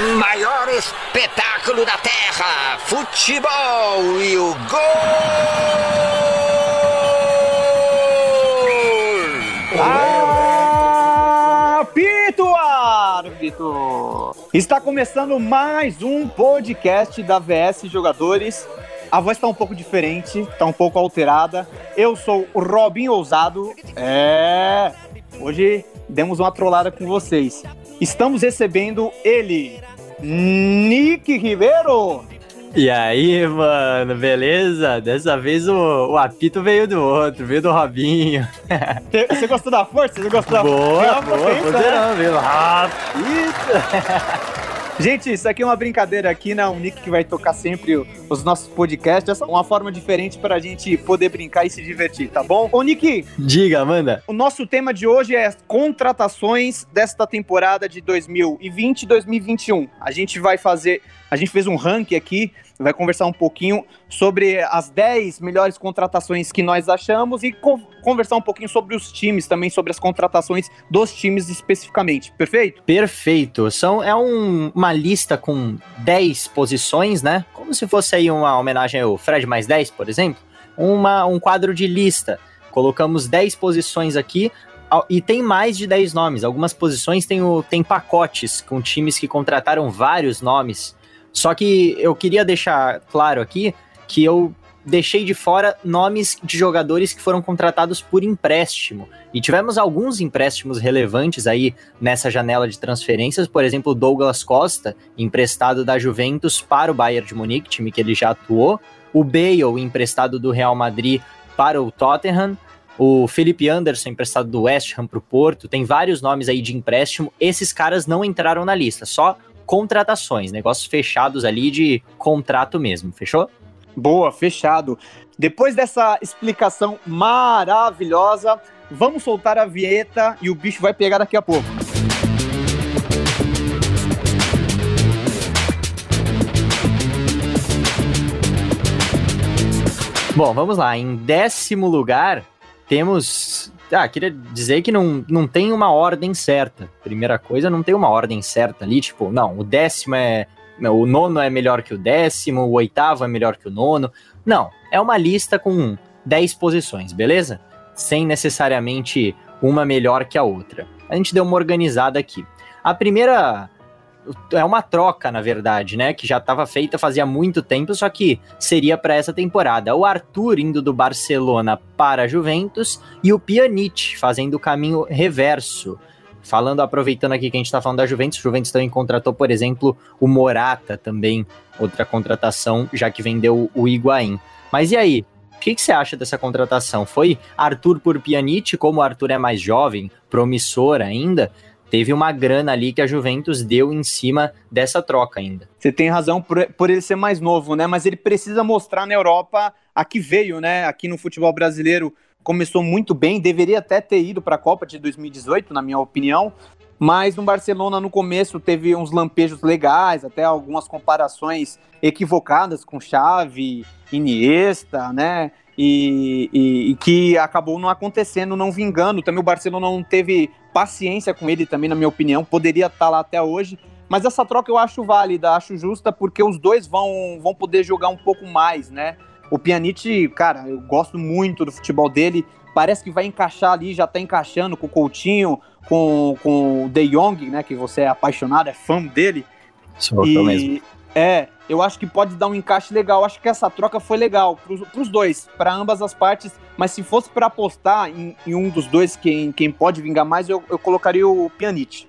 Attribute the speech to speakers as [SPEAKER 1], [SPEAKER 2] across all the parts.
[SPEAKER 1] maior espetáculo da Terra, futebol e o gol!
[SPEAKER 2] Apito, árbitro! Está começando mais um podcast da VS Jogadores. A voz está um pouco diferente, está um pouco alterada. Eu sou o Robin Ousado. É, hoje demos uma trollada com vocês. Estamos recebendo ele, Nick Ribeiro.
[SPEAKER 3] E aí, mano, beleza? Dessa vez o, o apito veio do outro, veio do Robinho.
[SPEAKER 2] Você gostou da força? Você gostou da
[SPEAKER 3] Boa, boa, potência, né? veio.
[SPEAKER 2] Gente, isso aqui é uma brincadeira aqui, né? O Nick que vai tocar sempre os nossos podcasts. É uma forma diferente para a gente poder brincar e se divertir, tá bom? Ô, Nick.
[SPEAKER 3] Diga, Amanda.
[SPEAKER 2] O nosso tema de hoje é contratações desta temporada de 2020 e 2021. A gente vai fazer. A gente fez um ranking aqui vai conversar um pouquinho sobre as 10 melhores contratações que nós achamos e co conversar um pouquinho sobre os times também, sobre as contratações dos times especificamente. Perfeito?
[SPEAKER 3] Perfeito. São, é um, uma lista com 10 posições, né? Como se fosse aí uma homenagem ao Fred mais 10, por exemplo. Uma, um quadro de lista. Colocamos 10 posições aqui, e tem mais de 10 nomes. Algumas posições têm, o, tem pacotes com times que contrataram vários nomes só que eu queria deixar claro aqui que eu deixei de fora nomes de jogadores que foram contratados por empréstimo. E tivemos alguns empréstimos relevantes aí nessa janela de transferências, por exemplo, Douglas Costa, emprestado da Juventus para o Bayern de Munique, time que ele já atuou, o Bale, emprestado do Real Madrid para o Tottenham, o Felipe Anderson, emprestado do West Ham para o Porto, tem vários nomes aí de empréstimo. Esses caras não entraram na lista, só contratações, negócios fechados ali de contrato mesmo, fechou?
[SPEAKER 2] Boa, fechado. Depois dessa explicação maravilhosa, vamos soltar a vinheta e o bicho vai pegar daqui a pouco.
[SPEAKER 3] Bom, vamos lá. Em décimo lugar, temos ah, queria dizer que não, não tem uma ordem certa. Primeira coisa, não tem uma ordem certa ali, tipo, não, o décimo é. O nono é melhor que o décimo, o oitavo é melhor que o nono. Não, é uma lista com 10 posições, beleza? Sem necessariamente uma melhor que a outra. A gente deu uma organizada aqui. A primeira é uma troca, na verdade, né? Que já estava feita fazia muito tempo, só que seria para essa temporada. O Arthur indo do Barcelona para a Juventus e o Pjanic fazendo o caminho reverso. Falando, aproveitando aqui que a gente está falando da Juventus, o Juventus também contratou, por exemplo, o Morata também, outra contratação, já que vendeu o Higuaín. Mas e aí? O que, que você acha dessa contratação? Foi Arthur por Pjanic, como o Arthur é mais jovem, promissor ainda, teve uma grana ali que a Juventus deu em cima dessa troca ainda.
[SPEAKER 2] Você tem razão por, por ele ser mais novo, né? Mas ele precisa mostrar na Europa a que veio, né? Aqui no futebol brasileiro começou muito bem, deveria até ter ido para a Copa de 2018, na minha opinião. Mas no Barcelona, no começo, teve uns lampejos legais, até algumas comparações equivocadas com Xavi, Iniesta, né? E, e, e, que acabou não acontecendo, não vingando. Também o Barcelona não teve paciência com ele, também, na minha opinião. Poderia estar lá até hoje. Mas essa troca eu acho válida, acho justa, porque os dois vão, vão poder jogar um pouco mais, né? O Pjanic, cara, eu gosto muito do futebol dele. Parece que vai encaixar ali, já tá encaixando com o Coutinho, com, com o De Jong, né? Que você é apaixonado, é fã dele.
[SPEAKER 3] Sou e, mesmo.
[SPEAKER 2] É, eu acho que pode dar um encaixe legal. Acho que essa troca foi legal para os dois, para ambas as partes. Mas se fosse para apostar em, em, um dos dois, quem, quem pode vingar mais, eu, eu colocaria o Pjanic.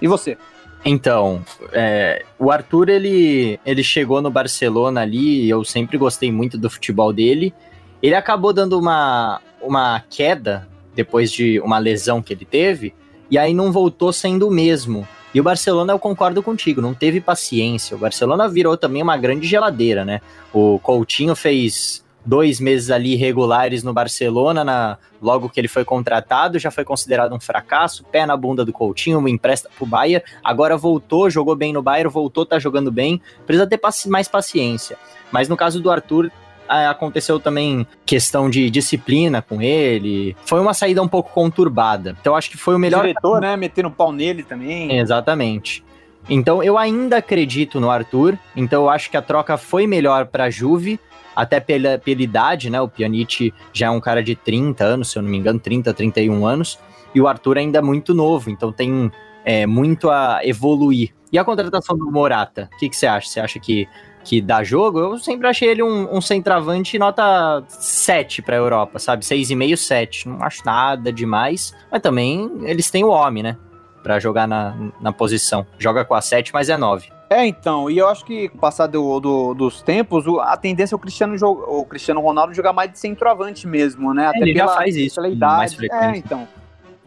[SPEAKER 2] E você?
[SPEAKER 3] Então, é, o Arthur ele, ele chegou no Barcelona ali. Eu sempre gostei muito do futebol dele. Ele acabou dando uma, uma queda depois de uma lesão que ele teve, e aí não voltou sendo o mesmo. E o Barcelona, eu concordo contigo, não teve paciência. O Barcelona virou também uma grande geladeira, né? O Coutinho fez dois meses ali regulares no Barcelona, na, logo que ele foi contratado, já foi considerado um fracasso, pé na bunda do Coutinho, empresta pro Bayern, agora voltou, jogou bem no Bayern, voltou, tá jogando bem, precisa ter mais paciência. Mas no caso do Arthur, aconteceu também questão de disciplina com ele. Foi uma saída um pouco conturbada. Então acho que foi o melhor. O
[SPEAKER 2] diretor, né? Metendo pau nele também.
[SPEAKER 3] Exatamente. Então eu ainda acredito no Arthur, então eu acho que a troca foi melhor para a Juve, até pela, pela idade, né? O Pjanic já é um cara de 30 anos, se eu não me engano, 30, 31 anos, e o Arthur ainda é muito novo, então tem é, muito a evoluir. E a contratação do Morata, o que, que você acha? Você acha que, que dá jogo? Eu sempre achei ele um, um centroavante nota 7 para a Europa, sabe? 6,5, 7. Não acho nada demais, mas também eles têm o homem, né? Para jogar na, na posição. Joga com a 7, mas é 9.
[SPEAKER 2] É, então, e eu acho que com o passar do, do, dos tempos, a tendência é o Cristiano, o Cristiano Ronaldo jogar mais de centroavante mesmo, né?
[SPEAKER 3] Até ele pela, já faz isso,
[SPEAKER 2] pela idade. mais frequente. É, então.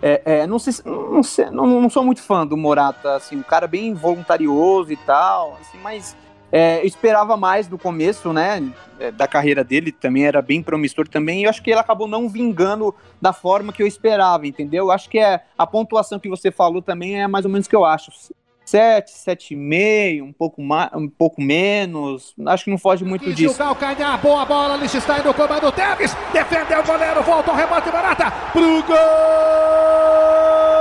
[SPEAKER 2] É, é, não, sei, não, sei, não, não, sou muito fã do Morata, assim, um cara bem voluntarioso e tal, assim, mas é, eu esperava mais do começo, né, é, da carreira dele, também era bem promissor também, e eu acho que ele acabou não vingando da forma que eu esperava, entendeu? Eu acho que é a pontuação que você falou também é mais ou menos o que eu acho. 7, 7,5, um pouco mais, um pouco menos. Acho que não foge muito disso. O
[SPEAKER 4] calcanhar, boa bola, Lichtenstein no comando Teves, defendeu o goleiro, volta o rebote barata pro gol!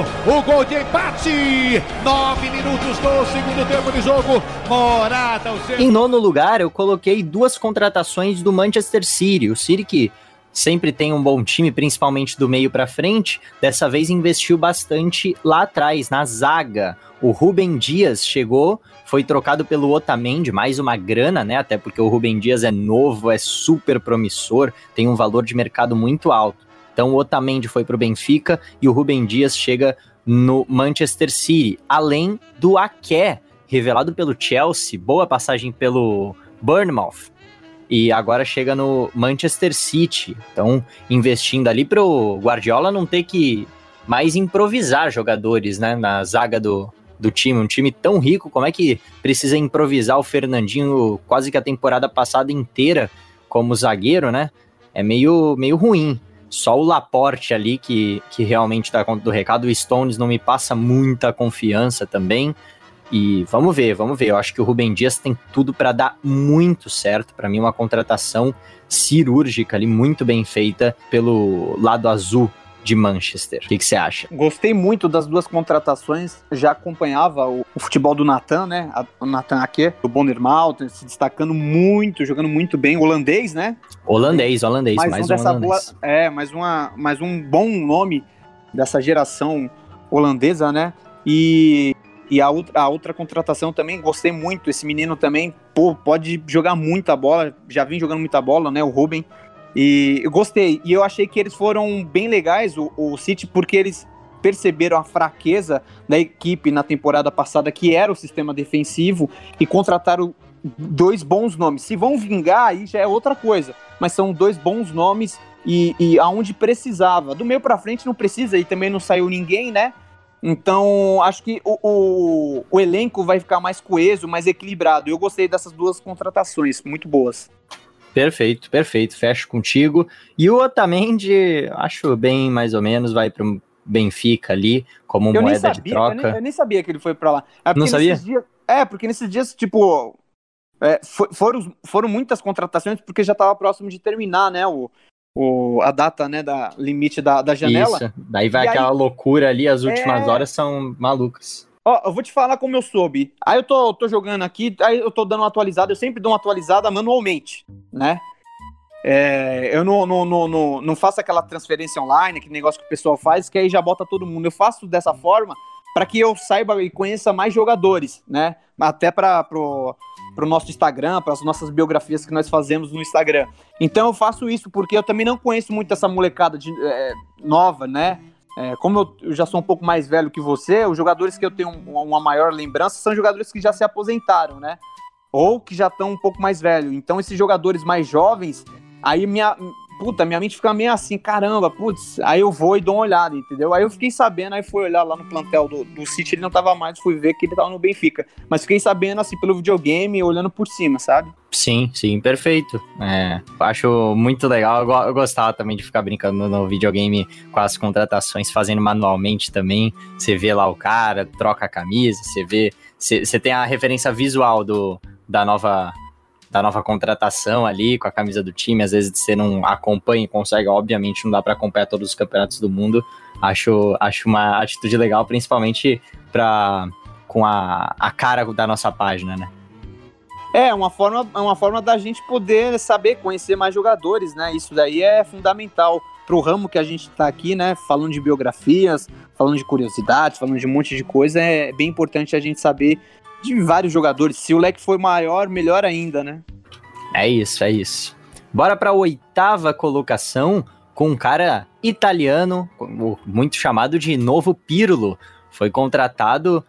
[SPEAKER 4] O gol de empate. Nove minutos do segundo tempo de jogo. Morata, o
[SPEAKER 3] seu... Em nono lugar, eu coloquei duas contratações do Manchester City. O City que sempre tem um bom time, principalmente do meio para frente, dessa vez investiu bastante lá atrás, na zaga. O Rubem Dias chegou, foi trocado pelo Otamendi, mais uma grana, né? Até porque o Rubem Dias é novo, é super promissor, tem um valor de mercado muito alto. Então o Otamendi foi para o Benfica e o Rubem Dias chega no Manchester City, além do Aké, revelado pelo Chelsea, boa passagem pelo Bournemouth. E agora chega no Manchester City. Então, investindo ali para o Guardiola não ter que mais improvisar jogadores né, na zaga do, do time. Um time tão rico, como é que precisa improvisar o Fernandinho quase que a temporada passada inteira como zagueiro, né? É meio, meio ruim. Só o Laporte ali que, que realmente dá conta do recado. O Stones não me passa muita confiança também. E vamos ver, vamos ver. Eu acho que o Rubem Dias tem tudo para dar muito certo. Para mim, uma contratação cirúrgica ali, muito bem feita pelo lado azul de Manchester. O que, você acha?
[SPEAKER 2] Gostei muito das duas contratações. Já acompanhava o, o futebol do Nathan, né? O Nathan aqui, do Bonnermalt, se destacando muito, jogando muito bem. Holandês, né?
[SPEAKER 3] Holandês, holandês. Mais, mais um, dessa holandês.
[SPEAKER 2] Boa, é, mais, uma, mais um bom nome dessa geração holandesa, né? E, e a, outra, a outra contratação também, gostei muito. Esse menino também, pô, pode jogar muita bola. Já vem jogando muita bola, né? O Ruben. E eu gostei. E eu achei que eles foram bem legais, o, o City, porque eles perceberam a fraqueza da equipe na temporada passada, que era o sistema defensivo, e contrataram dois bons nomes. Se vão vingar, aí já é outra coisa. Mas são dois bons nomes e, e aonde precisava. Do meio para frente não precisa e também não saiu ninguém, né? Então, acho que o, o, o, elenco vai ficar mais coeso, mais equilibrado. Eu gostei dessas duas contratações, muito boas.
[SPEAKER 3] Perfeito, perfeito. Fecho contigo. E o Otamendi, acho bem mais ou menos, vai para o Benfica ali, como eu moeda sabia, de troca. Eu
[SPEAKER 2] nem, eu nem, sabia que ele foi para lá.
[SPEAKER 3] É Não sabia?
[SPEAKER 2] Dias, é, porque nesses dias, tipo, é, for, foram, foram muitas contratações porque já estava próximo de terminar, né, o, o, a data, né, da limite da, da janela. Isso,
[SPEAKER 3] daí vai e aquela aí, loucura ali, as últimas é... horas são malucas.
[SPEAKER 2] Ó, eu vou te falar como eu soube. Aí eu tô, tô jogando aqui, aí eu tô dando uma atualizada, eu sempre dou uma atualizada manualmente, né? É, eu não, não, não, não, faço aquela transferência online, aquele negócio que o pessoal faz, que aí já bota todo mundo. Eu faço dessa forma para que eu saiba e conheça mais jogadores, né? Até para pro, pro nosso Instagram, para as nossas biografias que nós fazemos no Instagram. Então eu faço isso porque eu também não conheço muito essa molecada de, é, nova, né? É, como eu, eu, já sou um pouco mais velho que você, os jogadores que eu tenho uma maior lembrança são jogadores que já se aposentaram, né? Ou que já estão um pouco mais velhos. Então, esses jogadores mais jovens, aí minha, puta, minha mente fica meio assim, caramba, putz, aí eu vou e dou uma olhada, entendeu? Aí eu fiquei sabendo, aí fui olhar lá no plantel do, do City, ele não tava mais, fui ver que ele tava no Benfica. Mas fiquei sabendo, assim, pelo videogame, olhando por cima, sabe?
[SPEAKER 3] Sim, sim, perfeito. É, acho muito legal. Eu, eu, gostava também de ficar brincando no videogame com as contratações, fazendo manualmente também. Você vê lá o cara, troca a camisa, você vê. Você tem a referência visual do, da nova da nova contratação ali com a camisa do time, às vezes você não acompanha e consegue, obviamente não dá para acompanhar todos os campeonatos do mundo. Acho, acho uma atitude legal, principalmente para com a, a cara da nossa página, né?
[SPEAKER 2] É, uma forma, é uma forma da gente poder saber, conhecer mais jogadores, né? Isso daí é fundamental pro ramo que a gente tá aqui, né? Falando de biografias, falando de curiosidades, falando de um monte de coisa, é bem importante a gente saber de vários jogadores. Se o leque for maior, melhor ainda, né?
[SPEAKER 3] É isso, é isso. Bora para a oitava colocação com um cara italiano, muito chamado de Novo Pirlo. Foi contratado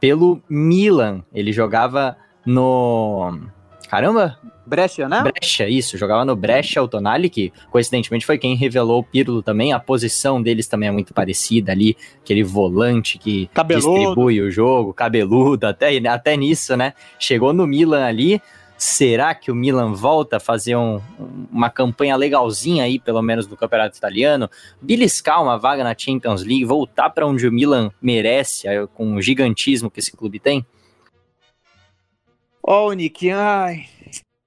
[SPEAKER 3] pelo Milan. Ele jogava no. Caramba!
[SPEAKER 2] Brecha, né?
[SPEAKER 3] Brecha, isso. Jogava no Brecha, o Tonali, que coincidentemente foi quem revelou o Pirlo também. A posição deles também é muito parecida ali. Aquele volante que cabeludo. distribui o jogo, cabeludo, até, até nisso, né? Chegou no Milan ali. Será que o Milan volta a fazer um, uma campanha legalzinha aí, pelo menos no campeonato italiano? Beliscar uma vaga na Champions League, voltar para onde o Milan merece, com o gigantismo que esse clube tem?
[SPEAKER 2] Ó, oh, Nick, ai,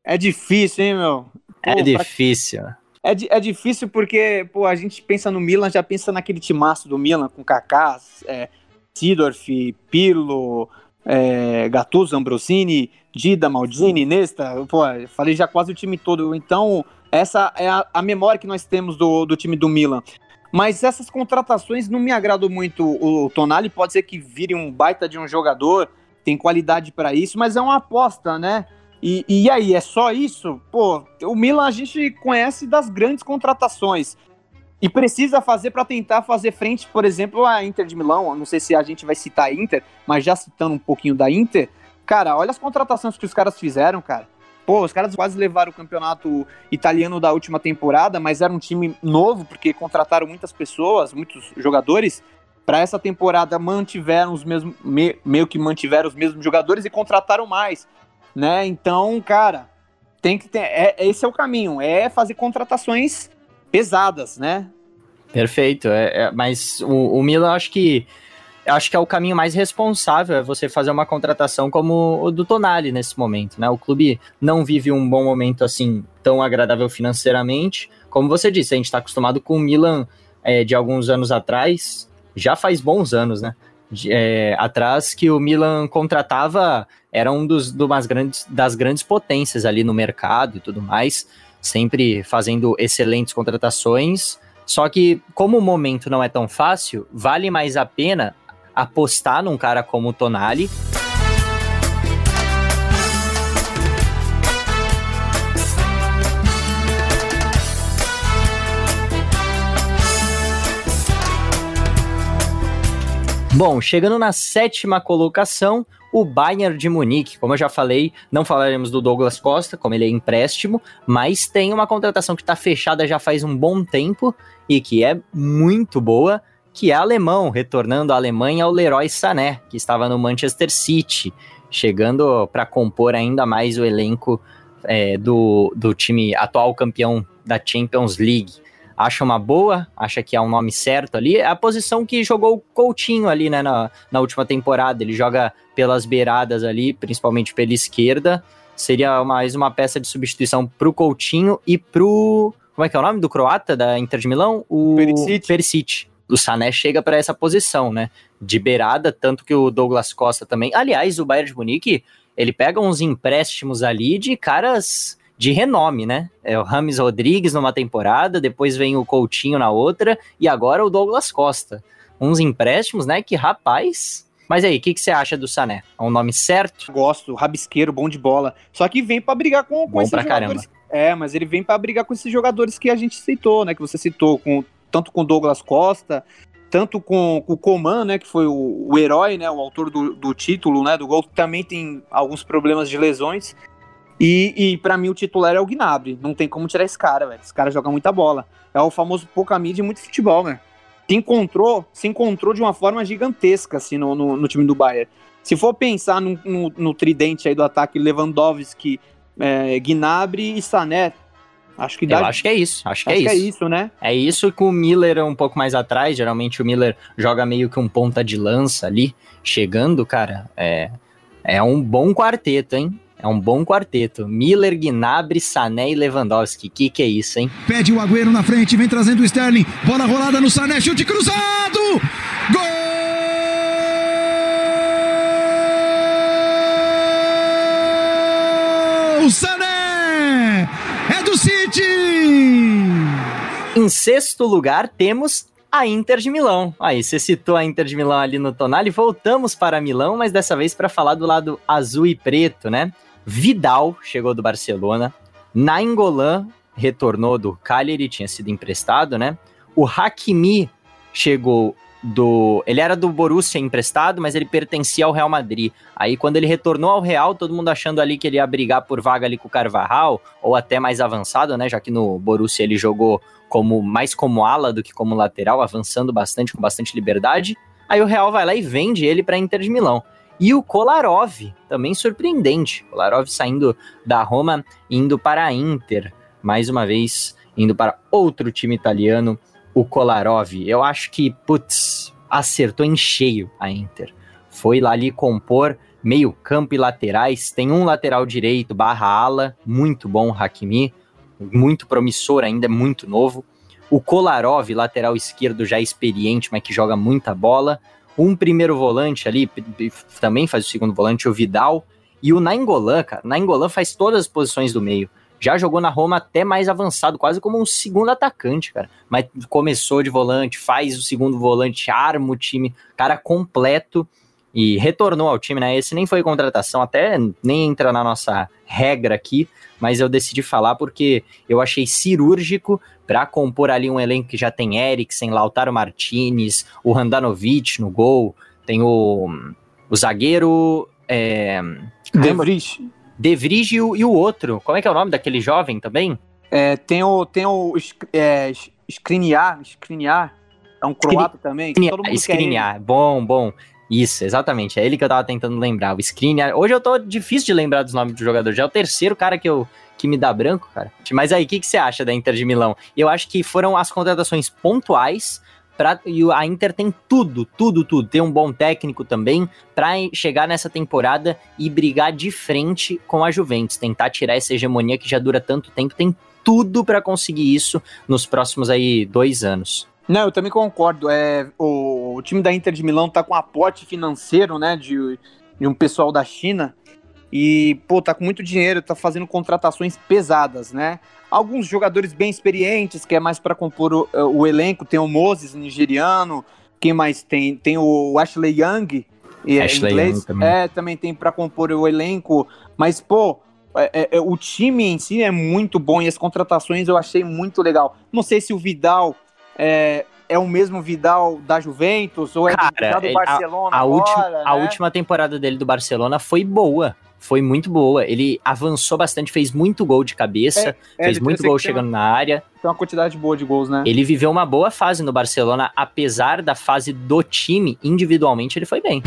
[SPEAKER 2] é difícil, hein, meu?
[SPEAKER 3] É pô, é difícil.
[SPEAKER 2] Pra... É, é difícil porque, pô, a gente pensa no Milan, já pensa naquele timaço do Milan, com Kaká, é, Sidorf, Pirlo, é, Gattuso, Ambrosini, Dida, Maldini, Nesta, pô, falei já quase o time todo. Então, essa é a, a memória que nós temos do, do time do Milan. Mas essas contratações não me agradam muito. O Tonali pode ser que vire um baita de um jogador, tem qualidade para isso, mas é uma aposta, né? E, e aí, é só isso? Pô, o Milan a gente conhece das grandes contratações. E precisa fazer para tentar fazer frente, por exemplo, à Inter de Milão. Não sei se a gente vai citar a Inter, mas já citando um pouquinho da Inter, cara, olha as contratações que os caras fizeram, cara. Pô, os caras quase levaram o campeonato italiano da última temporada, mas era um time novo, porque contrataram muitas pessoas, muitos jogadores. Para essa temporada mantiveram os mesmos, me, meio que mantiveram os mesmos jogadores e contrataram mais né? Então, cara, tem que ter. É, esse é o caminho, é fazer contratações pesadas, né?
[SPEAKER 3] Perfeito, é, é mas o, o Milan acho que acho que é o caminho mais responsável é você fazer uma contratação como o do Tonali nesse momento, né? O clube não vive um bom momento assim tão agradável financeiramente, como você disse, a gente está acostumado com o Milan é, de alguns anos atrás, já faz bons anos, né? De, é, atrás que o Milan contratava era um dos umas grandes, das grandes potências ali no mercado e tudo mais, sempre fazendo excelentes contratações. Só que, como o momento não é tão fácil, vale mais a pena apostar num cara como o Tonali Bom, chegando na sétima colocação, o Bayern de Munique. Como eu já falei, não falaremos do Douglas Costa, como ele é empréstimo, mas tem uma contratação que está fechada já faz um bom tempo e que é muito boa, que é alemão, retornando à Alemanha o Leroy Sané, que estava no Manchester City, chegando para compor ainda mais o elenco é, do, do time atual campeão da Champions League acha uma boa, acha que é um nome certo ali. É a posição que jogou o Coutinho ali, né, na, na última temporada. Ele joga pelas beiradas ali, principalmente pela esquerda. Seria mais uma peça de substituição pro Coutinho e pro. Como é que é o nome do croata da Inter de Milão? O Perisic. Perisic. O Sané chega para essa posição, né? De beirada, tanto que o Douglas Costa também. Aliás, o Bayern de Munique, ele pega uns empréstimos ali de caras de renome, né? É o Rames Rodrigues numa temporada, depois vem o Coutinho na outra, e agora o Douglas Costa. Uns empréstimos, né? Que rapaz. Mas aí, o que, que você acha do Sané? É um nome certo?
[SPEAKER 2] Gosto, rabisqueiro, bom de bola. Só que vem para brigar com, com
[SPEAKER 3] bom esses pra jogadores. Caramba.
[SPEAKER 2] É, mas ele vem para brigar com esses jogadores que a gente citou, né? Que você citou, com, tanto com Douglas Costa, tanto com, com o Coman, né? Que foi o, o herói, né? O autor do, do título, né? Do gol, que também tem alguns problemas de lesões. E, e para mim o titular é o Gnabry. Não tem como tirar esse cara, velho. Esse cara joga muita bola. É o famoso pouca mídia e muito futebol, né? Se encontrou, se encontrou de uma forma gigantesca assim, no, no, no time do Bayern. Se for pensar no, no, no, tridente aí do ataque Lewandowski, é, Gnabry e Sané, acho que dá.
[SPEAKER 3] Eu acho que é isso. Acho que,
[SPEAKER 2] acho
[SPEAKER 3] é,
[SPEAKER 2] que
[SPEAKER 3] isso.
[SPEAKER 2] é isso, né?
[SPEAKER 3] É isso com o Miller um pouco mais atrás. Geralmente o Miller joga meio que um ponta de lança ali, chegando, cara. É, é um bom quarteto, hein? É um bom quarteto. Miller, Gnabry, Sané e Lewandowski. Que que é isso, hein?
[SPEAKER 5] Pede o Agüero na frente, vem trazendo o Sterling. Bola rolada no Sané, chute cruzado! Gol! O Sané! É do City!
[SPEAKER 3] Em sexto lugar, temos a Inter de Milão. Aí, você citou a Inter de Milão ali no Tonali, voltamos para Milão, mas dessa vez para falar do lado azul e preto, né? Vidal chegou do Barcelona, Nainggolan retornou do Cagliari, tinha sido emprestado, né? O Hakimi chegou do. Ele era do Borussia emprestado, mas ele pertencia ao Real Madrid. Aí, quando ele retornou ao Real, todo mundo achando ali que ele ia brigar por vaga ali com o Carvajal, ou até mais avançado, né? Já que no Borussia ele jogou como mais como ala do que como lateral, avançando bastante, com bastante liberdade. Aí o Real vai lá e vende ele para Inter de Milão. E o Kolarov, também surpreendente. Kolarov saindo da Roma, indo para a Inter. Mais uma vez, indo para outro time italiano, o Kolarov. Eu acho que, putz, acertou em cheio a Inter. Foi lá ali compor meio campo e laterais. Tem um lateral direito barra ala, muito bom, Hakimi. Muito promissor ainda, muito novo. O Kolarov, lateral esquerdo, já experiente, mas que joga muita bola um primeiro volante ali, também faz o segundo volante, o Vidal, e o Nainggolan, cara. Nainggolan faz todas as posições do meio. Já jogou na Roma até mais avançado, quase como um segundo atacante, cara. Mas começou de volante, faz o segundo volante, arma o time, cara completo e retornou ao time, né? Esse nem foi contratação, até nem entra na nossa regra aqui, mas eu decidi falar porque eu achei cirúrgico para compor ali um elenco que já tem Eriksen, Lautaro Martinez, o Handanovic no gol, tem o, o zagueiro. É,
[SPEAKER 2] De Vries.
[SPEAKER 3] De Vries e o, e o outro. Como é que é o nome daquele jovem também?
[SPEAKER 2] É, tem o, tem o é, Skriniar, Skriniar, é um croata também.
[SPEAKER 3] Skriniar, bom, bom. Isso, exatamente. É ele que eu tava tentando lembrar. O Skriniar. Hoje eu tô difícil de lembrar dos nomes do jogador. Já é o terceiro cara que eu, que me dá branco, cara. Mas aí, o que, que você acha da Inter de Milão? Eu acho que foram as contratações pontuais. Pra, e a Inter tem tudo, tudo, tudo. Tem um bom técnico também para chegar nessa temporada e brigar de frente com a Juventus. Tentar tirar essa hegemonia que já dura tanto tempo. Tem tudo para conseguir isso nos próximos aí dois anos.
[SPEAKER 2] Não, eu também concordo. É, o, o time da Inter de Milão tá com aporte financeiro, né, de, de um pessoal da China e, pô, tá com muito dinheiro, tá fazendo contratações pesadas, né? Alguns jogadores bem experientes, que é mais para compor o, o, elenco, tem o Moses, nigeriano, quem mais tem? Tem o Ashley Young,
[SPEAKER 3] e é Ashley inglês, Young também.
[SPEAKER 2] é, também tem para compor o elenco, mas, pô, é, é, é, o time em si é muito bom e as contratações eu achei muito legal. Não sei se o Vidal é, é o mesmo Vidal da Juventus ou é
[SPEAKER 3] Cara,
[SPEAKER 2] o Vidal do Barcelona
[SPEAKER 3] a, a
[SPEAKER 2] agora,
[SPEAKER 3] última,
[SPEAKER 2] né?
[SPEAKER 3] a última temporada dele do Barcelona foi boa foi muito boa. Ele avançou bastante, fez muito gol de cabeça, é, fez muito gol chegando uma, na área.
[SPEAKER 2] Tem uma quantidade boa de gols, né?
[SPEAKER 3] Ele viveu uma boa fase no Barcelona, apesar da fase do time, individualmente ele foi bem.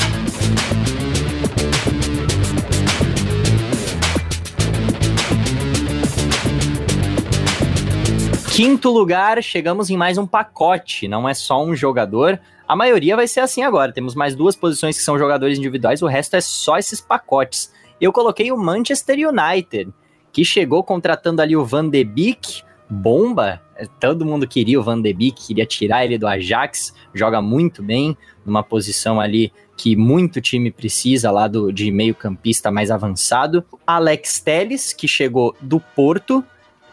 [SPEAKER 3] Quinto lugar, chegamos em mais um pacote, não é só um jogador. A maioria vai ser assim agora. Temos mais duas posições que são jogadores individuais, o resto é só esses pacotes eu coloquei o Manchester United, que chegou contratando ali o Van de Beek, bomba, todo mundo queria o Van de Beek, queria tirar ele do Ajax, joga muito bem, numa posição ali que muito time precisa lá do, de meio campista mais avançado. Alex Telles, que chegou do Porto,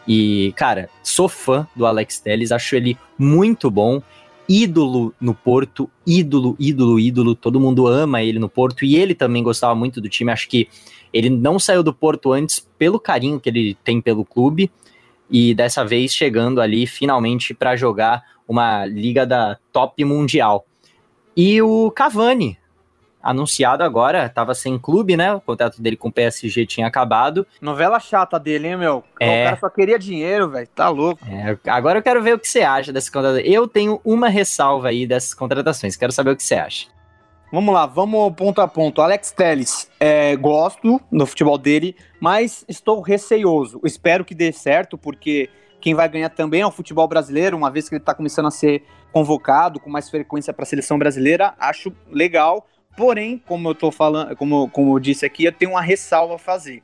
[SPEAKER 3] e, cara, sou fã do Alex Telles, acho ele muito bom, ídolo no Porto, ídolo, ídolo, ídolo, todo mundo ama ele no Porto, e ele também gostava muito do time, acho que ele não saiu do Porto antes pelo carinho que ele tem pelo clube. E dessa vez chegando ali finalmente para jogar uma liga da top mundial. E o Cavani, anunciado agora, estava sem clube, né? O contrato dele com o PSG tinha acabado.
[SPEAKER 2] Novela chata dele, hein, meu?
[SPEAKER 3] É.
[SPEAKER 2] O cara só queria dinheiro, velho. Tá louco.
[SPEAKER 3] É, agora eu quero ver o que você acha dessa contratação. Eu tenho uma ressalva aí dessas contratações, quero saber o que você acha.
[SPEAKER 2] Vamos lá, vamos ponto a ponto. Alex Telles, é, gosto do futebol dele, mas estou receioso. Espero que dê certo, porque quem vai ganhar também é o futebol brasileiro, uma vez que ele está começando a ser convocado com mais frequência para a seleção brasileira. Acho legal, porém, como eu tô falando, como, como eu disse aqui, eu tenho uma ressalva a fazer.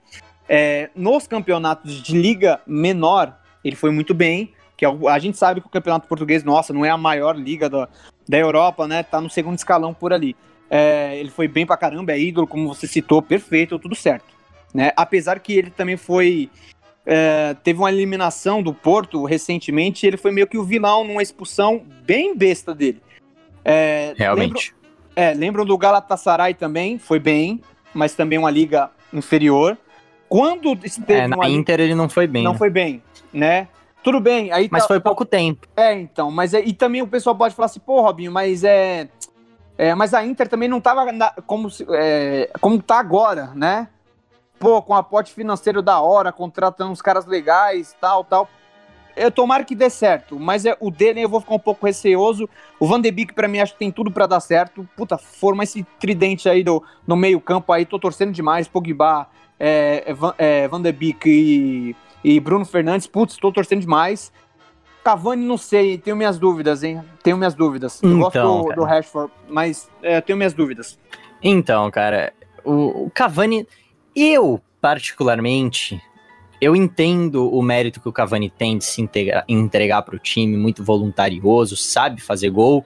[SPEAKER 2] É, nos campeonatos de liga menor, ele foi muito bem. Que a, a gente sabe que o campeonato português, nossa, não é a maior liga da, da Europa, né? Tá no segundo escalão por ali. É, ele foi bem pra caramba, é ídolo, como você citou, perfeito, tudo certo. Né? Apesar que ele também foi. é, teve uma eliminação do Porto recentemente, ele foi meio que o vilão numa expulsão bem besta dele. É,
[SPEAKER 3] Realmente.
[SPEAKER 2] É, lembram do Galatasaray também, foi bem, mas também uma liga inferior. Quando esteve
[SPEAKER 3] É, na
[SPEAKER 2] liga-
[SPEAKER 3] Inter ele não foi bem.
[SPEAKER 2] não
[SPEAKER 3] né?
[SPEAKER 2] foi bem, né? Tudo bem, aí
[SPEAKER 3] Mas
[SPEAKER 2] tá-
[SPEAKER 3] foi pouco tempo.
[SPEAKER 2] é, então, mas é, e também o pessoal pode falar assim, pô, Robinho, mas é, é, mas a Inter também não tava na- como se- é, como tá agora, né? Pô, com aporte financeiro da hora, contratando uns caras legais, tal, tal. Eu tomara que dê certo, mas é, o dele eu vou ficar um pouco receoso. O Van de Beek pra mim acho que tem tudo pra dar certo. Puta, forma esse tridente aí do, no meio-campo aí, tô torcendo demais. Pogba, é, é, Van, é, Van de Beek e, e Bruno Fernandes, putz, tô torcendo demais. Cavani, não sei, tenho minhas dúvidas, hein? Tenho minhas dúvidas. Eu
[SPEAKER 3] Então,
[SPEAKER 2] gosto do,
[SPEAKER 3] cara.
[SPEAKER 2] do Rashford, mas é, tenho minhas dúvidas.
[SPEAKER 3] Então, cara, o, o Cavani, eu particularmente, eu entendo o mérito que o Cavani tem de se integra- entregar para o time, muito voluntarioso, sabe fazer gol,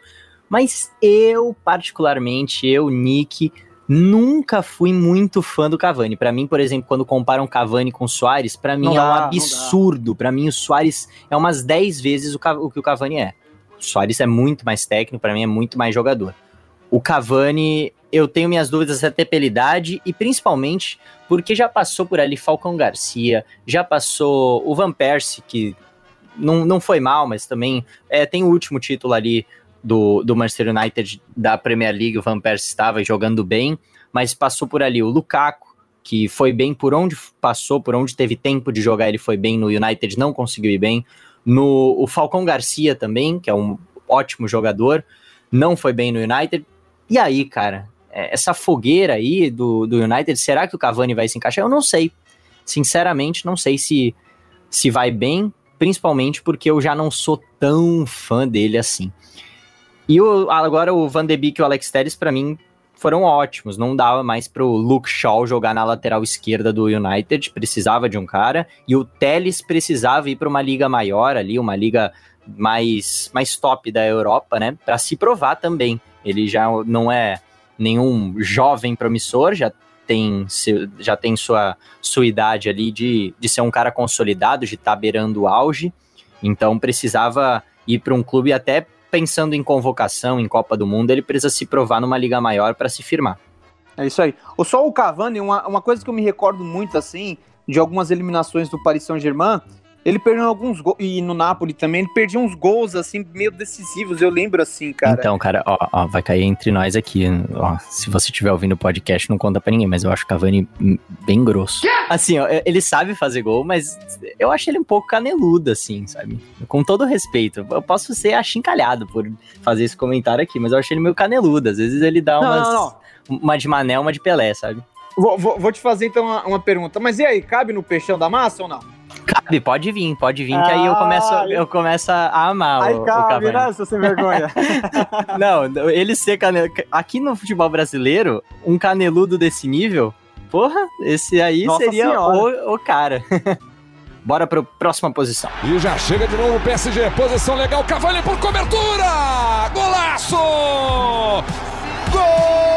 [SPEAKER 3] mas eu particularmente, eu, Nick, nunca fui muito fã do Cavani. Para mim, por exemplo, quando comparam Cavani com o Soares, para mim
[SPEAKER 2] Não
[SPEAKER 3] é
[SPEAKER 2] dá,
[SPEAKER 3] um absurdo. Para mim, o Soares é umas 10 vezes o, o que o Cavani é. O Soares é muito mais técnico, para mim é muito mais jogador. O Cavani, eu tenho minhas dúvidas até pela idade e principalmente porque já passou por ali Falcão Garcia, já passou o Van Persie, que não, não foi mal, mas também é, tem o último título ali do, do Manchester United da Premier League, o Van Persie estava jogando bem, mas passou por ali o Lukaku, que foi bem por onde passou, por onde teve tempo de jogar, ele foi bem no United, não conseguiu ir bem. No, o Falcão Garcia também, que é um ótimo jogador, não foi bem no United. E aí, cara, essa fogueira aí do, do United, será que o Cavani vai se encaixar? Eu não sei. Sinceramente, não sei se, se vai bem, principalmente porque eu já não sou tão fã dele assim. E o, agora o Van de Beek e o Alex Telles, pra mim, foram ótimos. Não dava mais pro Luke Shaw jogar na lateral esquerda do United, precisava de um cara. E o Telles precisava ir para uma liga maior ali, uma liga mais, mais top da Europa, né? Para se provar também. Ele já não é nenhum jovem promissor, já tem, já tem sua, sua idade ali de, de ser um cara consolidado, de estar beirando o auge. Então precisava ir para um clube até pensando em convocação, em Copa do Mundo, ele precisa se provar numa liga maior para se firmar.
[SPEAKER 2] É isso aí. O só o Cavani, uma, uma coisa que eu me recordo muito assim, de algumas eliminações do Paris Saint-Germain, ele perdeu alguns gols, e no Napoli também, ele perdia uns gols assim, meio decisivos, eu lembro assim, cara.
[SPEAKER 3] Então, cara, ó, ó, vai cair entre nós aqui. Ó, se você estiver ouvindo o podcast, não conta pra ninguém, mas eu acho o Cavani bem grosso. Assim, ó, ele sabe fazer gol, mas eu acho ele um pouco caneludo, assim, sabe? Com todo respeito. Eu posso ser achincalhado por fazer esse comentário aqui, mas eu acho ele meio caneludo. Às vezes ele dá
[SPEAKER 2] Não,
[SPEAKER 3] umas.
[SPEAKER 2] não, não.
[SPEAKER 3] Uma de Mané, uma de Pelé, sabe?
[SPEAKER 2] Vou, vou- vou te fazer então uma, uma pergunta. Mas e aí, cabe no peixão da massa ou não?
[SPEAKER 3] Cabe, pode vir, pode vir, que aí eu começo, eu começo a amar
[SPEAKER 2] aí
[SPEAKER 3] o, o
[SPEAKER 2] cabe,
[SPEAKER 3] Cavani.
[SPEAKER 2] né, seu sem vergonha?
[SPEAKER 3] Não, ele ser caneludo. Aqui no futebol brasileiro, um caneludo desse nível, porra, esse aí
[SPEAKER 2] Nossa
[SPEAKER 3] seria o, o cara. Bora pra próxima posição.
[SPEAKER 4] E já chega de novo o PSG. Posição legal. Cavani por cobertura. Golaço! Gol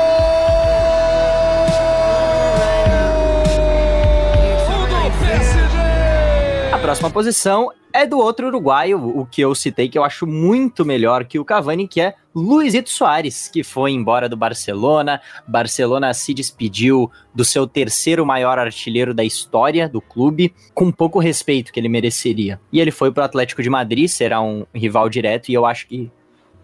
[SPEAKER 3] próxima posição é do outro uruguaio, o que eu citei que eu acho muito melhor que o Cavani, que é Luizito Soares, que foi embora do Barcelona. Barcelona se despediu do seu terceiro maior artilheiro da história do clube, com pouco respeito que ele mereceria. E ele foi pro Atlético de Madrid, será um rival direto, e eu acho que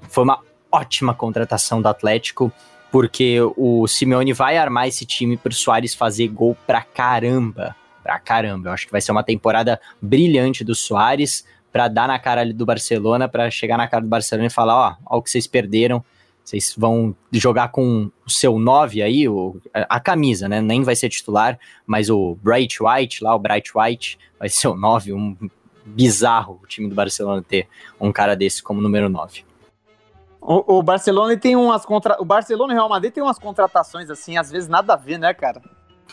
[SPEAKER 3] foi uma ótima contratação do Atlético. porque o Simeone vai armar esse time pro Soares fazer gol pra caramba. Pra caramba. Eu acho que vai ser uma temporada brilhante do Soares para dar na cara ali do Barcelona, para chegar na cara do Barcelona e falar, ó, ó o que vocês perderam, vocês vão jogar com o seu 9 aí, o, a, camisa, né? Nem vai ser titular, mas o Bright White, lá, o Bright White, vai ser o 9, um bizarro o time do Barcelona ter um cara desse como número 9.
[SPEAKER 2] O, o Barcelona tem umas contra... O Barcelona e o Real Madrid tem umas contratações assim, às vezes nada a ver, né, cara?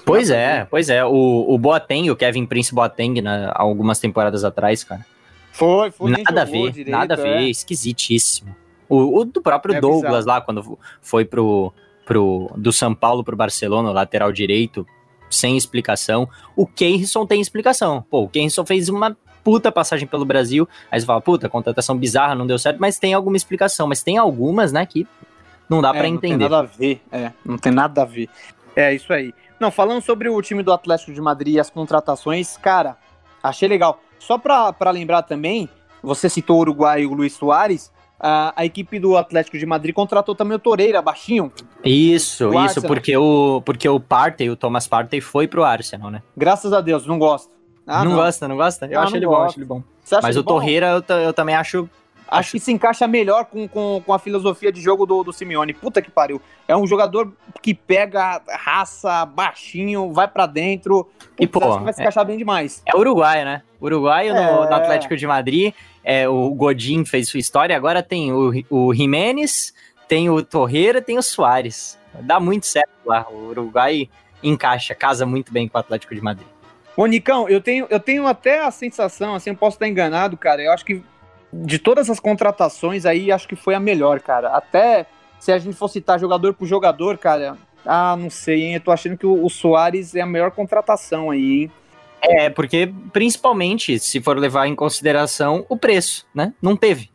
[SPEAKER 3] Pois é, pois é. O, o Boateng, o Kevin Prince Boateng, né, algumas temporadas atrás, cara.
[SPEAKER 2] Foi, foi.
[SPEAKER 3] Nada a ver, direito, nada a ver, é. esquisitíssimo. O, o, do próprio é Douglas bizarro. lá, quando foi pro, pro, do São Paulo pro Barcelona, lateral direito, sem explicação. O Keirson tem explicação. Pô, o Keirson fez uma puta passagem pelo Brasil. Aí você fala, puta, contratação bizarra, não deu certo, mas tem alguma explicação. Mas tem algumas, né, que não dá é, para entender.
[SPEAKER 2] Não tem nada a ver, é, não tem nada a ver. É, isso aí. Não, falando sobre o time do Atlético de Madrid e as contratações, cara, achei legal. Só para lembrar também, você citou o Uruguai e o Luiz Soares, a, a, equipe do Atlético de Madrid contratou também o Toreira, baixinho.
[SPEAKER 3] Isso, isso, porque o, porque o Partey, o Thomas Partey foi pro Arsenal, né?
[SPEAKER 2] Graças a Deus, não gosto.
[SPEAKER 3] Ah, não, não, gosta, não gosta? Eu ah, acho ele gosto. bom, acho ele bom. Mas o bom? Torreira eu, eu também acho
[SPEAKER 2] Acho que se encaixa melhor com, com, com a filosofia de jogo do, do Simeone. Puta que pariu. É um jogador que pega raça, baixinho, vai para dentro.
[SPEAKER 3] E, pô,
[SPEAKER 2] vai se encaixar é, bem demais.
[SPEAKER 3] É Uruguai, né? Uruguai é... no, no, Atlético de Madrid. É, o Godin fez sua história. Agora tem o, o Jimenez, tem o Torreira, tem o Soares. Dá muito certo lá. O Uruguai encaixa, casa muito bem com o Atlético de Madrid.
[SPEAKER 2] Ô, Nicão, eu tenho, eu tenho até a sensação, assim, eu posso estar enganado, cara. Eu acho que de todas as contratações aí, acho que foi a melhor, cara. Até se a gente for citar jogador por jogador, cara, ah, não sei, hein? Eu tô achando que o, o Soares é a melhor contratação aí, hein?
[SPEAKER 3] É, porque principalmente se for levar em consideração o preço, né? Não teve.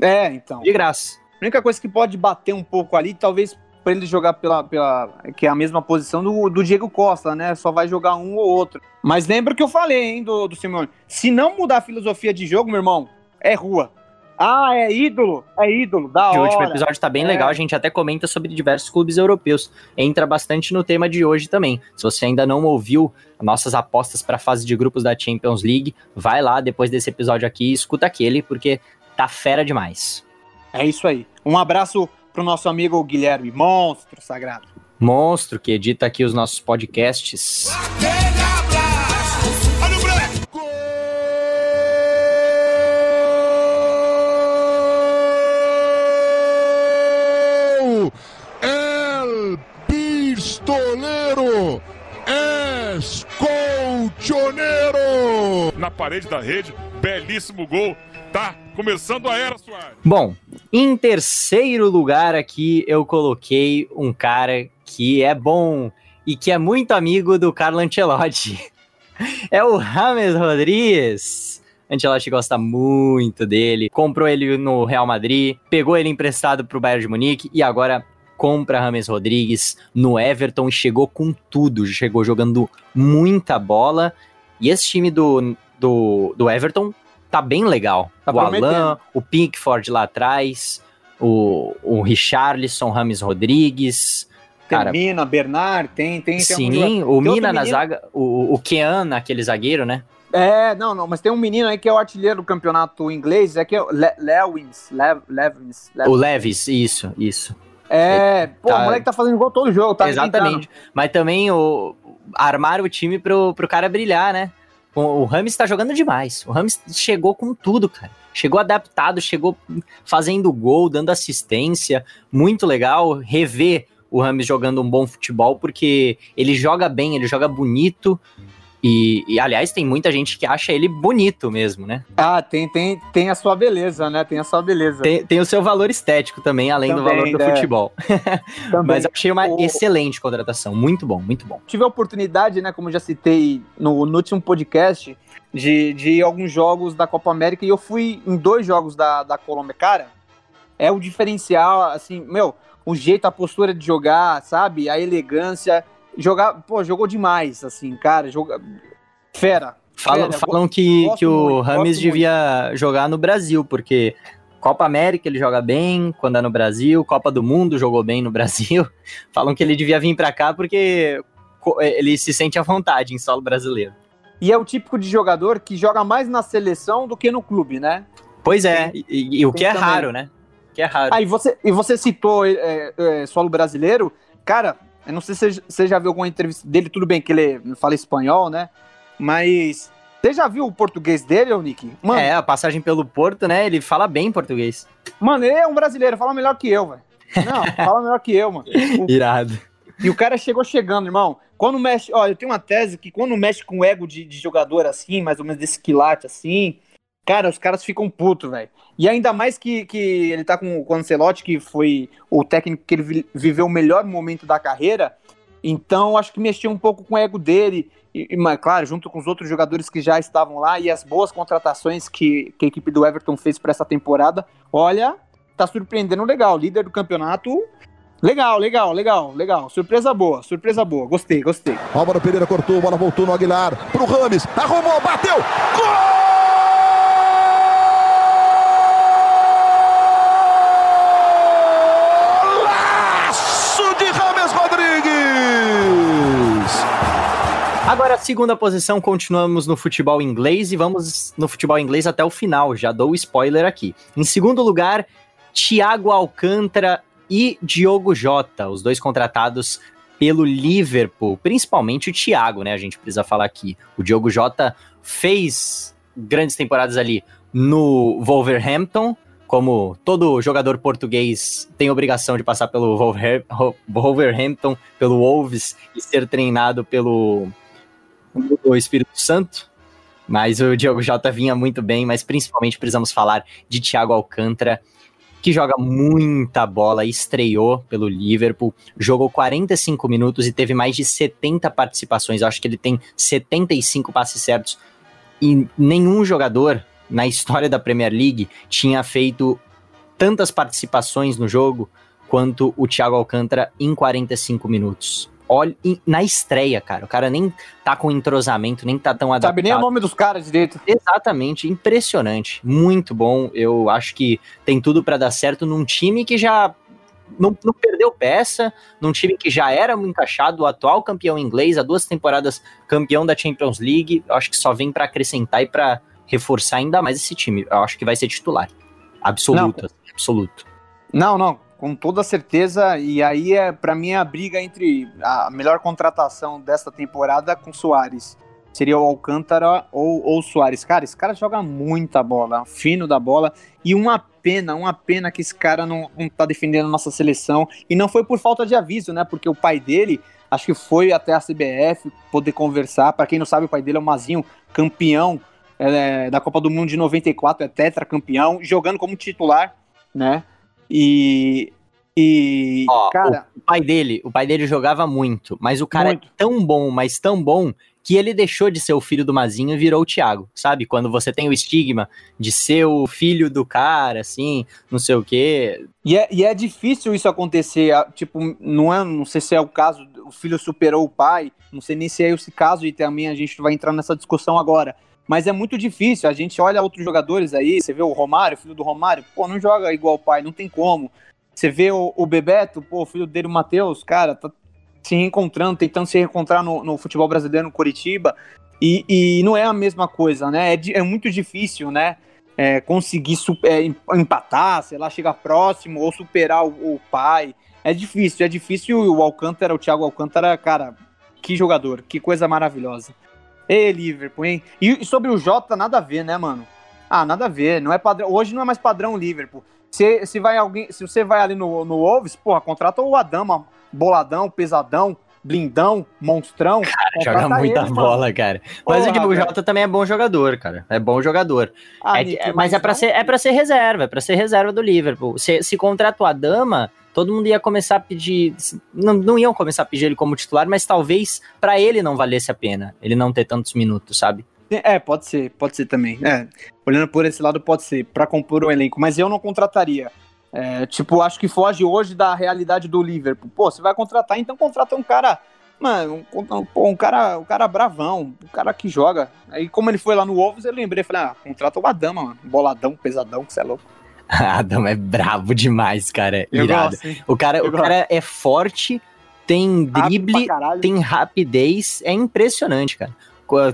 [SPEAKER 2] É, então.
[SPEAKER 3] De graça.
[SPEAKER 2] A única coisa que pode bater um pouco ali, talvez para ele jogar pela, pela. que é a mesma posição do, do Diego Costa, né? Só vai jogar um ou outro. Mas lembra que eu falei, hein, do, do Simone. Se não mudar a filosofia de jogo, meu irmão, é rua. Ah, é ídolo, é ídolo, da hora.
[SPEAKER 3] O último episódio tá bem é. legal, a gente até comenta sobre diversos clubes europeus. Entra bastante no tema de hoje também. Se você ainda não ouviu nossas apostas para a fase de grupos da Champions League, vai lá depois desse episódio aqui e escuta aquele, porque tá fera demais.
[SPEAKER 2] É isso aí. Um abraço pro nosso amigo Guilherme, monstro sagrado.
[SPEAKER 3] Monstro que edita aqui os nossos podcasts.
[SPEAKER 4] Na parede da rede, belíssimo gol. Tá começando a era, Soares.
[SPEAKER 3] Bom, em terceiro lugar aqui eu coloquei um cara que é bom e que é muito amigo do Carlo Ancelotti. É o James Rodrigues. Ancelotti gosta muito dele, comprou ele no Real Madrid, pegou ele emprestado para o Bayern de Munique e agora compra Rames Rodrigues no Everton e chegou com tudo, chegou jogando muita bola. E esse time do, do, do Everton tá bem legal. Tá o Alan, o Pinkford lá atrás, o, o Richarlison, Rames Rodrigues.
[SPEAKER 2] Cara, tem Mina, Bernard, tem, tem.
[SPEAKER 3] Sim, tem o Mina na zaga, o, o Kean, aquele zagueiro, né?
[SPEAKER 2] É, não, não, mas tem um menino aí que é o artilheiro do campeonato inglês, é que é o Le Lewins, Le Levins,
[SPEAKER 3] Levins. O Levis, isso, isso.
[SPEAKER 2] É, pô, tá... o moleque tá fazendo gol todo jogo, tá
[SPEAKER 3] Exatamente. Mas também o, armar o time pro, pro cara brilhar, né? O, o Rames tá jogando demais. O Rames chegou com tudo, cara. Chegou adaptado, chegou fazendo gol, dando assistência. Muito legal rever o Rames jogando um bom futebol, porque ele joga bem, ele joga bonito. E, e, aliás, tem muita gente que acha ele bonito mesmo, né?
[SPEAKER 2] Ah, tem, tem, tem a sua beleza, né? Tem a sua beleza.
[SPEAKER 3] Tem, tem o seu valor estético também, além também, do valor do é. futebol. Mas eu achei uma o... excelente contratação. Muito bom, muito bom.
[SPEAKER 2] Tive a oportunidade, né, como já citei no, no último podcast, de, de ir a alguns jogos da Copa América e eu fui em dois jogos da, da Colômbia. Cara, é o diferencial, assim, meu, o jeito, a postura de jogar, sabe? A elegância jogar, pô, jogou demais, assim, cara, joga... fera.
[SPEAKER 3] Falam,
[SPEAKER 2] fera.
[SPEAKER 3] falam que, que o muito, Rames devia jogar no Brasil, porque Copa América ele joga bem quando é no Brasil, Copa do Mundo jogou bem no Brasil. Falam que ele devia vir para cá porque ele se sente à vontade em solo brasileiro.
[SPEAKER 2] E é o típico de jogador que joga mais na seleção do que no clube, né?
[SPEAKER 3] Pois é, tem, e, e, o que é também. raro, né? Que é raro.
[SPEAKER 2] Ah, e você, e você citou é, é, solo brasileiro, cara, eu não sei se você já viu alguma entrevista dele, tudo bem que ele fala espanhol, né? Mas você já viu o português dele, Nick?
[SPEAKER 3] Mano, é, a passagem pelo Porto, né? Ele fala bem português.
[SPEAKER 2] Mano, ele é um brasileiro, fala melhor que eu, velho. Não, fala melhor que eu, mano.
[SPEAKER 3] Irado.
[SPEAKER 2] E o cara chegou chegando, irmão. Quando mexe, ó, eu tenho uma tese que quando mexe com o ego de, de jogador assim, mais ou menos desse quilate assim, cara, os caras ficam putos, velho. E ainda mais que, que ele tá com, o Ancelotti, que foi o técnico que ele viveu o melhor momento da carreira. Então, acho que mexeu um pouco com o ego dele. E, e, claro, junto com os outros jogadores que já estavam lá e as boas contratações que, que a equipe do Everton fez para essa temporada. Olha, tá surpreendendo legal. Líder do campeonato, Legal, legal, legal, legal. Surpresa boa, surpresa boa. Gostei, gostei.
[SPEAKER 6] Álvaro Pereira cortou, bola voltou no Aguilar. Pro Rames, arrumou, bateu. Gol!
[SPEAKER 3] Agora, segunda posição, continuamos no futebol inglês e vamos no futebol inglês até o final. Já dou o spoiler aqui. Em segundo lugar, Thiago Alcântara e Diogo Jota, os dois contratados pelo Liverpool, principalmente o Thiago, né? A gente precisa falar aqui. O Diogo Jota fez grandes temporadas ali no Wolverhampton, como todo jogador português tem obrigação de passar pelo Wolverhampton, pelo Wolves e ser treinado pelo o Espírito Santo. Mas o Diogo Jota vinha muito bem, mas principalmente precisamos falar de Thiago Alcântara, que joga muita bola, estreou pelo Liverpool, jogou 45 minutos e teve mais de 70 participações. Acho que ele tem 75 passes certos. E nenhum jogador na história da Premier League tinha feito tantas participações no jogo quanto o Thiago Alcântara em 45 minutos olha na estreia, cara. O cara nem tá com entrosamento, nem tá tão adaptado.
[SPEAKER 2] Sabe nem o nome dos caras direito.
[SPEAKER 3] Exatamente, impressionante. Muito bom. Eu acho que tem tudo para dar certo num time que já não, não, perdeu peça, num time que já era encaixado, o atual campeão inglês, há duas temporadas campeão da Champions League. Eu acho que só vem para acrescentar e para reforçar ainda mais esse time. Eu acho que vai ser titular. Absoluto, não. absoluto.
[SPEAKER 2] Não, não, com toda certeza. E aí, é para mim, é a briga entre a melhor contratação desta temporada com Soares. Seria o Alcântara ou, o Soares. Cara, esse cara joga muita bola, fino da bola. E uma pena, uma pena que esse cara não, não tá defendendo a nossa seleção. E não foi por falta de aviso, né? Porque o pai dele, acho que foi até a CBF poder conversar. Para quem não sabe, o pai dele é o Mazinho, campeão é, da Copa do Mundo de 94, é tetracampeão, jogando como titular, né? E. E.
[SPEAKER 3] Cara. O pai dele, o pai dele jogava muito, mas o cara é muito. é tão bom, mas tão bom, que ele deixou de ser o filho do Mazinho e virou o Thiago, sabe? Quando você tem o estigma de ser o filho do cara, assim, não sei o quê.
[SPEAKER 2] E é, e é difícil isso acontecer, tipo, não é, não sei se é o caso, o filho superou o pai, não sei nem se é esse caso e também a gente vai entrar nessa discussão agora mas é muito difícil. A gente olha outros jogadores aí, você vê o Romário, filho do Romário, pô, não joga igual o pai, não tem como. Você vê o, o Bebeto, pô, filho dele, o Matheus, cara, tá se reencontrando, tentando se reencontrar no, no futebol brasileiro, no Curitiba, e, e, não é a mesma coisa, né? É, é muito difícil, né? É, conseguir é, empatar, sei lá, chegar próximo ou superar o, o, pai. É difícil, é difícil. O Alcântara, o Thiago Alcântara, cara, que jogador, que coisa maravilhosa. Ê, Liverpool, hein? E, sobre o Jota, nada a ver, né, mano? Ah, nada a ver. Não é padrão. Hoje não é mais padrão Liverpool. Se, se, vai alguém, se você vai ali no, no Wolves, porra, contrata o Adama, boladão, pesadão, blindão, monstrão.
[SPEAKER 3] Cara, joga muita ele, bola, mano. cara. Mas Porra, o Jota também é bom jogador, cara. É bom jogador. Ah, é, é, mas é para ser, é para ser reserva, é para ser reserva do Liverpool. Se, se contrata o Adama, todo mundo ia começar a pedir. Não, não iam começar a pedir ele como titular, mas talvez para ele não valesse a pena ele não ter tantos minutos, sabe?
[SPEAKER 2] É, pode ser, pode ser também. É, olhando por esse lado, pode ser, para compor o elenco, mas eu não contrataria. É, tipo, acho que foge hoje da realidade do Liverpool. Pô, você vai contratar, então contrata um cara. Mano, um, um, cara, um cara bravão, um cara que joga. Aí, como ele foi lá no Wolves, eu lembrei, falei, ah, contrata o Adama, mano. Boladão, pesadão, que você é louco.
[SPEAKER 3] Adam é brabo demais, cara.
[SPEAKER 2] Eu
[SPEAKER 3] Irado.
[SPEAKER 2] gosto,
[SPEAKER 3] O cara,
[SPEAKER 2] Eu
[SPEAKER 3] o cara é forte, tem drible, tem rapidez, é impressionante, cara.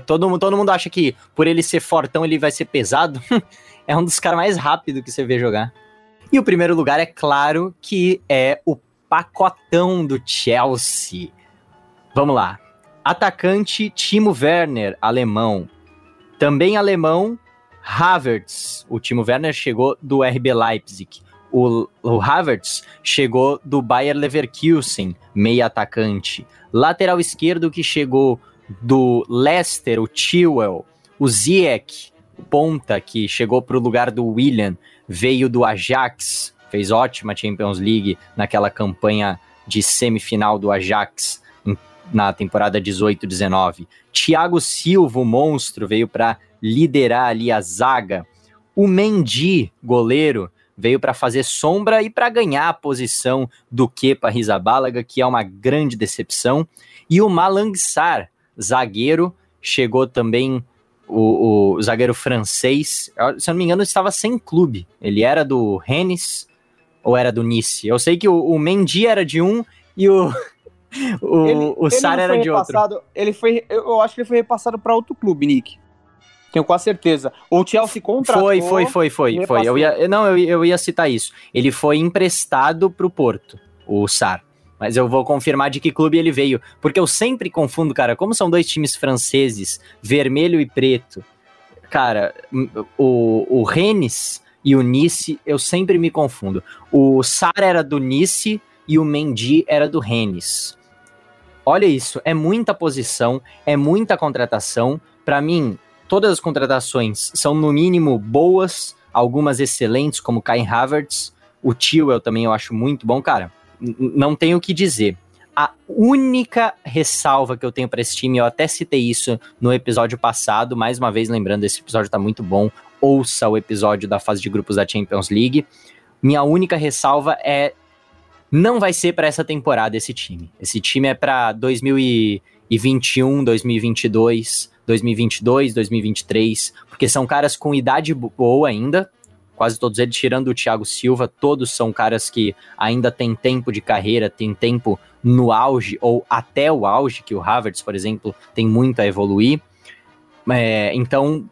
[SPEAKER 3] Todo, todo mundo acha que por ele ser fortão ele vai ser pesado. é um dos caras mais rápidos que você vê jogar. E o primeiro lugar é claro que é o pacotão do Chelsea. Vamos lá. Atacante Timo Werner, alemão. Também alemão, Havertz. O Timo Werner chegou do RB Leipzig. O, o Havertz chegou do Bayer Leverkusen, meia atacante. Lateral esquerdo que chegou do Leicester, o Chilwell. O Ziyech, ponta, que chegou para o lugar do William, veio do Ajax, fez ótima Champions League naquela campanha de semifinal do Ajax na temporada 18-19. Thiago Silva, o monstro, veio para liderar ali a zaga. O Mendy, goleiro, veio para fazer sombra e para ganhar a posição do Kepa Arrizabalaga, que é uma grande decepção. E o Malang Sarr, zagueiro, chegou também o, o zagueiro francês, se eu não me engano, estava sem clube. Ele era do Rennes ou era do Nice? Eu sei que o, o Mendy era de um e o, o, o Sarr
[SPEAKER 2] não
[SPEAKER 3] era de outro.
[SPEAKER 2] Ele foi, eu eu acho que ele foi repassado para outro clube, Nick. Tenho quase certeza. O Chelsea contratou.
[SPEAKER 3] Foi, foi, foi, foi, foi. Eu ia, não, eu, ia- eu ia citar isso. Ele foi emprestado pro Porto, o Sar. Mas eu vou confirmar de que clube ele veio. Porque eu sempre confundo, cara, como são dois times franceses, vermelho e preto. Cara, o, o Rennes e o Nice, eu sempre me confundo. O Sar era do Nice e o Mendy era do Rennes. Olha isso, é muita posição, é muita contratação. Pra mim, todas as contratações são no mínimo boas, algumas excelentes, como Kai Havertz, o Tio também eu acho muito bom, cara. Não tenho o que dizer. A única ressalva que eu tenho para esse time, eu até citei isso no episódio passado, mais uma vez lembrando, esse episódio tá muito bom. Ouça o episódio da fase de grupos da Champions League. Minha única ressalva é não vai ser para essa temporada esse time. Esse time é para 2021, 2022, 2022, 2023, porque são caras com idade bo- boa ainda, quase todos eles, tirando o Thiago Silva, todos são caras que ainda têm tempo de carreira, têm tempo no auge ou até o auge, que o Havertz, por exemplo, tem muito a evoluir. É, então,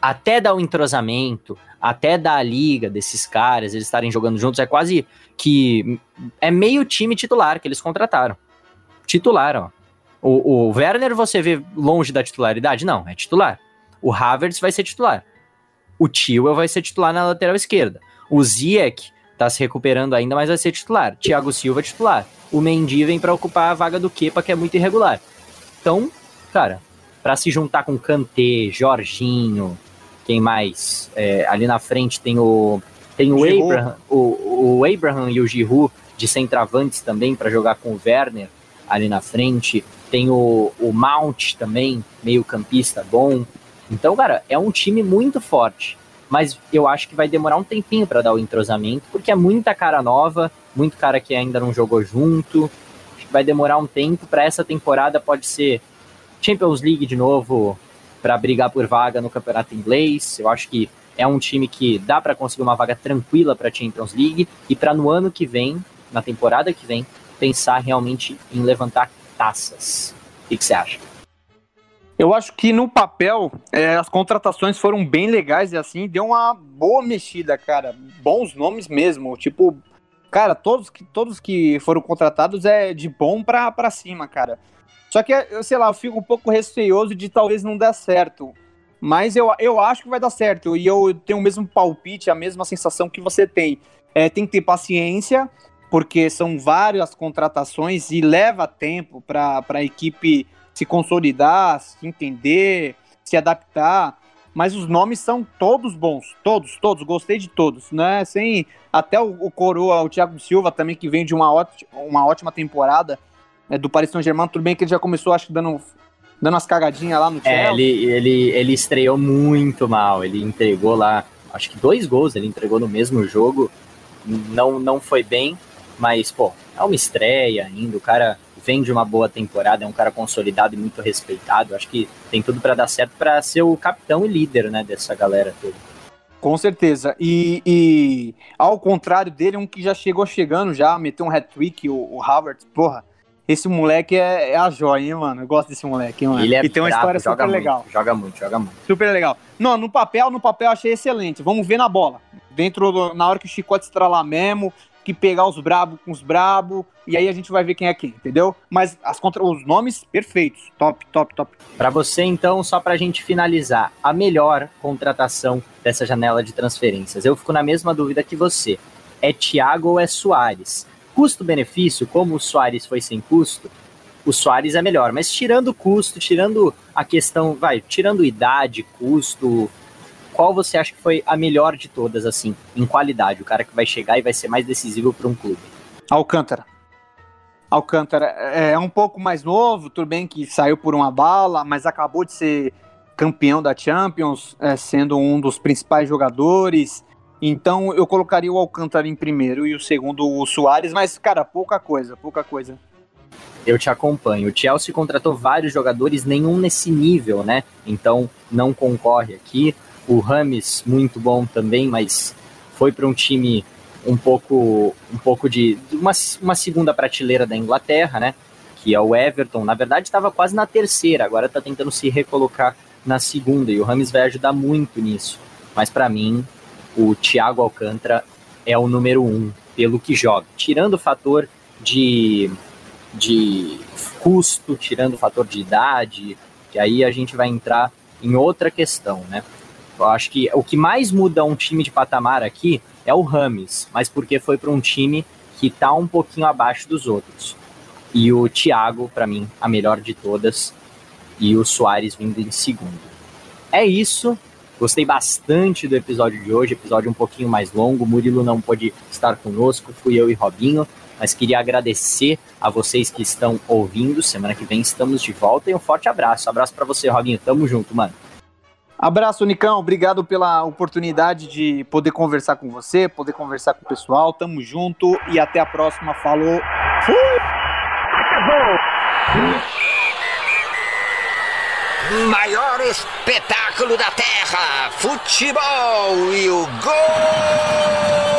[SPEAKER 3] até dar o entrosamento, até dar a liga desses caras, eles estarem jogando juntos, é quase que é meio time titular que eles contrataram. Titular, ó. O, o Werner você vê longe da titularidade? Não, é titular. O Havertz vai ser titular. O Tio vai ser titular na lateral esquerda. O Ziyech tá se recuperando ainda, mas vai ser titular. Thiago Silva é titular. O Mendy vem para ocupar a vaga do Kepa, que é muito irregular. Então, cara, para se juntar com Kanté, Jorginho, quem mais? É, ali na frente tem o tem o
[SPEAKER 2] Giroud.
[SPEAKER 3] Abraham, o, o Abraham e o Giroud de centravantes também para jogar com o Werner ali na frente. Tem o, o Mount também, meio campista bom. Então, cara, é um time muito forte. Mas eu acho que vai demorar um tempinho para dar o entrosamento, porque é muita cara nova, muito cara que ainda não jogou junto. Vai demorar um tempo. Para essa temporada pode ser Champions League de novo para brigar por vaga no campeonato inglês. Eu acho que é um time que dá para conseguir uma vaga tranquila para Champions League e para no ano que vem, na temporada que vem, pensar realmente em levantar taças. O que você acha?
[SPEAKER 2] Eu acho que no papel é, as contratações foram bem legais e assim deu uma boa mexida, cara. Bons nomes mesmo. Tipo, cara, todos que, todos que foram contratados é de bom pra, pra cima, cara. Só que, eu sei lá, eu fico um pouco receoso de talvez não dar certo. Mas eu, eu acho que vai dar certo. E eu tenho o mesmo palpite, a mesma sensação que você tem. É, tem que ter paciência, porque são várias contratações e leva tempo para a equipe se consolidar, se entender, se adaptar. Mas os nomes são todos bons, todos, todos. Gostei de todos, né? Sem até o, o coroa, o Thiago Silva também que vem de uma, ótima, uma ótima temporada né, do Paris Saint-Germain. Tudo bem que ele já começou, acho que dando dando umas cagadinhas lá no Chelsea.
[SPEAKER 3] É, ele, ele, ele estreou muito mal. Ele entregou lá, acho que dois gols ele entregou no mesmo jogo. Não, não foi bem, mas, pô, é uma estreia ainda. O cara vem de uma boa temporada, é um cara consolidado e muito respeitado. Acho que tem tudo para dar certo para ser o capitão e líder, né, dessa galera toda.
[SPEAKER 2] Com certeza. E, e, ao contrário dele, um que já chegou chegando já, meteu um hat-trick, o, o Howard, porra. Esse moleque é, é, a joia, hein, mano? Eu gosto desse moleque, mano.
[SPEAKER 3] Ele é
[SPEAKER 2] e tem uma
[SPEAKER 3] brabo,
[SPEAKER 2] história super
[SPEAKER 3] muito,
[SPEAKER 2] legal.
[SPEAKER 3] Joga muito, joga muito.
[SPEAKER 2] Super legal. Não, no papel, no papel achei excelente. Vamos ver na bola. Dentro, do, na hora que o chicote estralar mesmo, que pegar os brabo com os brabo, e aí a gente vai ver quem é quem, entendeu? Mas as contra os nomes perfeitos, top, top, top.
[SPEAKER 3] Para você então, só pra gente finalizar, a melhor contratação dessa janela de transferências. Eu fico na mesma dúvida que você. É Thiago ou é Soares? Custo-benefício, como o Soares foi sem custo, o Soares é melhor, mas tirando o custo, tirando a questão, vai, tirando idade, custo, qual você acha que foi a melhor de todas, assim, em qualidade? O cara que vai chegar e vai ser mais decisivo para um clube?
[SPEAKER 2] Alcântara. Alcântara é um pouco mais novo, tudo bem que saiu por uma bala, mas acabou de ser campeão da Champions, é, sendo um dos principais jogadores. Então eu colocaria o Alcântara em primeiro e o segundo o Soares, mas, cara, pouca coisa, pouca coisa.
[SPEAKER 3] Eu te acompanho. O Chelsea contratou vários jogadores, nenhum nesse nível, né? Então não concorre aqui. O Rames, muito bom também, mas foi para um time um pouco, um pouco de uma, uma segunda prateleira da Inglaterra, né? Que é o Everton. Na verdade, estava quase na terceira, agora está tentando se recolocar na segunda, e o Rames vai ajudar muito nisso. Mas para mim, o Thiago Alcântara é o número um, pelo que joga. Tirando o fator de, de custo, tirando o fator de idade, que aí a gente vai entrar em outra questão, né? Eu acho que o que mais muda um time de patamar aqui é o Rames, mas porque foi para um time que está um pouquinho abaixo dos outros. E o Thiago, para mim, a melhor de todas, e o Soares vindo em segundo. É isso. Gostei bastante do episódio de hoje, episódio um pouquinho mais longo. Murilo não pôde estar conosco, fui eu e Robinho, mas queria agradecer a vocês que estão ouvindo. Semana que vem estamos de volta e um forte abraço. Abraço para você, Robinho. Tamo junto, mano.
[SPEAKER 2] Abraço, Nicão. Obrigado pela oportunidade de poder conversar com você, poder conversar com o pessoal. Tamo junto e até a próxima. Falou. Fui!
[SPEAKER 1] Maior espetáculo da Terra, futebol e o gol!